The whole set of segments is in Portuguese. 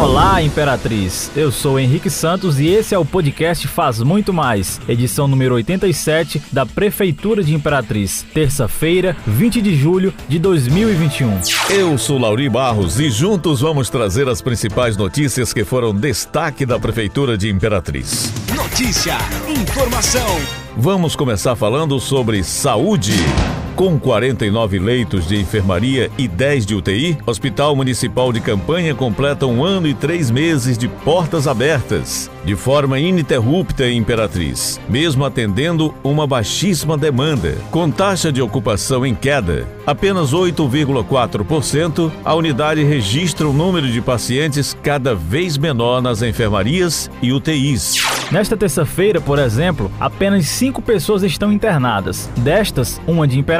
Olá, Imperatriz. Eu sou Henrique Santos e esse é o podcast Faz Muito Mais, edição número 87 da Prefeitura de Imperatriz, terça-feira, 20 de julho de 2021. Eu sou Lauri Barros e juntos vamos trazer as principais notícias que foram destaque da Prefeitura de Imperatriz. Notícia, informação. Vamos começar falando sobre saúde. Com 49 leitos de enfermaria e 10 de UTI, Hospital Municipal de Campanha completa um ano e três meses de portas abertas, de forma ininterrupta em Imperatriz, mesmo atendendo uma baixíssima demanda. Com taxa de ocupação em queda, apenas 8,4%, a unidade registra um número de pacientes cada vez menor nas enfermarias e UTIs. Nesta terça-feira, por exemplo, apenas cinco pessoas estão internadas. Destas, uma de Imperatriz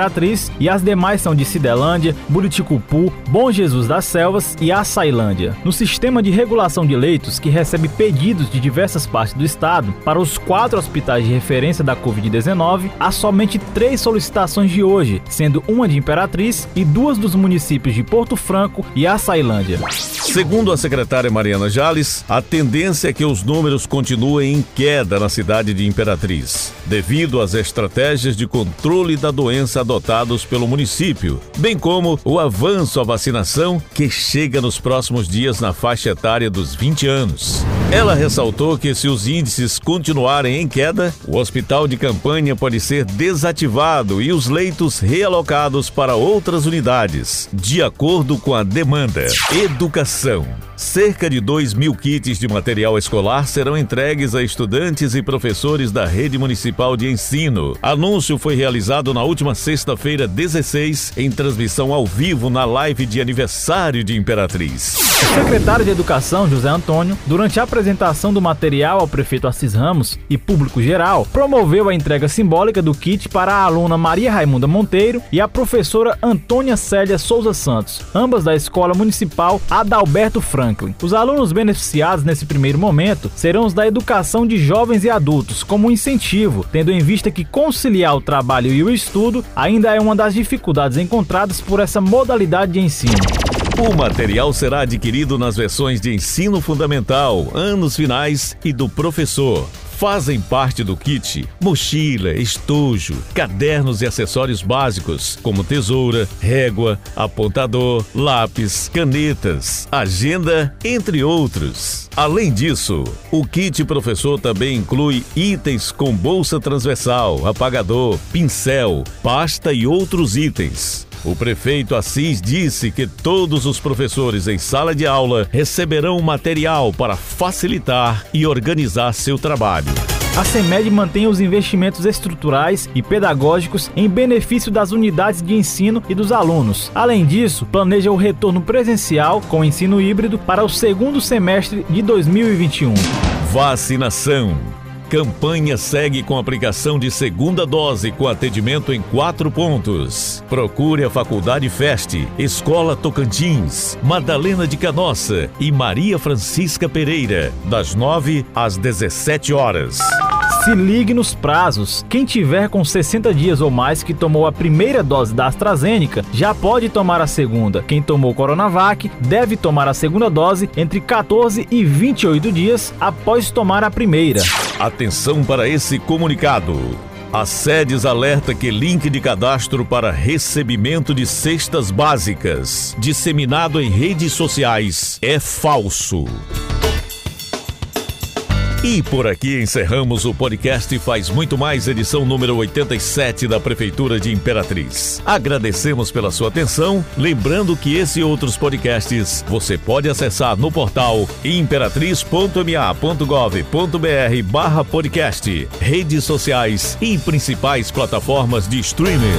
e as demais são de Cidelândia, Buriticupu, Bom Jesus das Selvas e Açailândia. No sistema de regulação de leitos, que recebe pedidos de diversas partes do estado, para os quatro hospitais de referência da Covid-19, há somente três solicitações de hoje, sendo uma de Imperatriz e duas dos municípios de Porto Franco e Açailândia. Segundo a secretária Mariana Jales, a tendência é que os números continuem em queda na cidade de Imperatriz, devido às estratégias de controle da doença adotados pelo município, bem como o avanço à vacinação que chega nos próximos dias na faixa etária dos 20 anos. Ela ressaltou que se os índices continuarem em queda, o hospital de campanha pode ser desativado e os leitos realocados para outras unidades, de acordo com a demanda. Educação. Cerca de 2 mil kits de material escolar serão entregues a estudantes e professores da rede municipal de ensino. Anúncio foi realizado na última sexta-feira, 16, em transmissão ao vivo na live de aniversário de Imperatriz. O secretário de Educação, José Antônio, durante a apresentação do material ao prefeito Assis Ramos e público geral, promoveu a entrega simbólica do kit para a aluna Maria Raimunda Monteiro e a professora Antônia Célia Souza Santos, ambas da Escola Municipal Adalberto. Franklin. Os alunos beneficiados nesse primeiro momento serão os da educação de jovens e adultos, como um incentivo, tendo em vista que conciliar o trabalho e o estudo ainda é uma das dificuldades encontradas por essa modalidade de ensino. O material será adquirido nas versões de ensino fundamental, anos finais e do professor. Fazem parte do kit mochila, estojo, cadernos e acessórios básicos, como tesoura, régua, apontador, lápis, canetas, agenda, entre outros. Além disso, o kit professor também inclui itens com bolsa transversal, apagador, pincel, pasta e outros itens. O prefeito Assis disse que todos os professores em sala de aula receberão material para facilitar e organizar seu trabalho. A CEMED mantém os investimentos estruturais e pedagógicos em benefício das unidades de ensino e dos alunos. Além disso, planeja o retorno presencial com ensino híbrido para o segundo semestre de 2021. Vacinação. Campanha segue com aplicação de segunda dose com atendimento em quatro pontos. Procure a Faculdade Feste, Escola Tocantins, Madalena de Canossa e Maria Francisca Pereira, das 9 às 17 horas. Se ligue nos prazos. Quem tiver com 60 dias ou mais que tomou a primeira dose da AstraZeneca já pode tomar a segunda. Quem tomou Coronavac deve tomar a segunda dose entre 14 e 28 dias após tomar a primeira. Atenção para esse comunicado. A SEDES alerta que link de cadastro para recebimento de cestas básicas disseminado em redes sociais é falso. E por aqui encerramos o podcast Faz Muito Mais, edição número 87 da Prefeitura de Imperatriz. Agradecemos pela sua atenção, lembrando que esse e outros podcasts você pode acessar no portal imperatriz.ma.gov.br barra podcast, redes sociais e principais plataformas de streaming.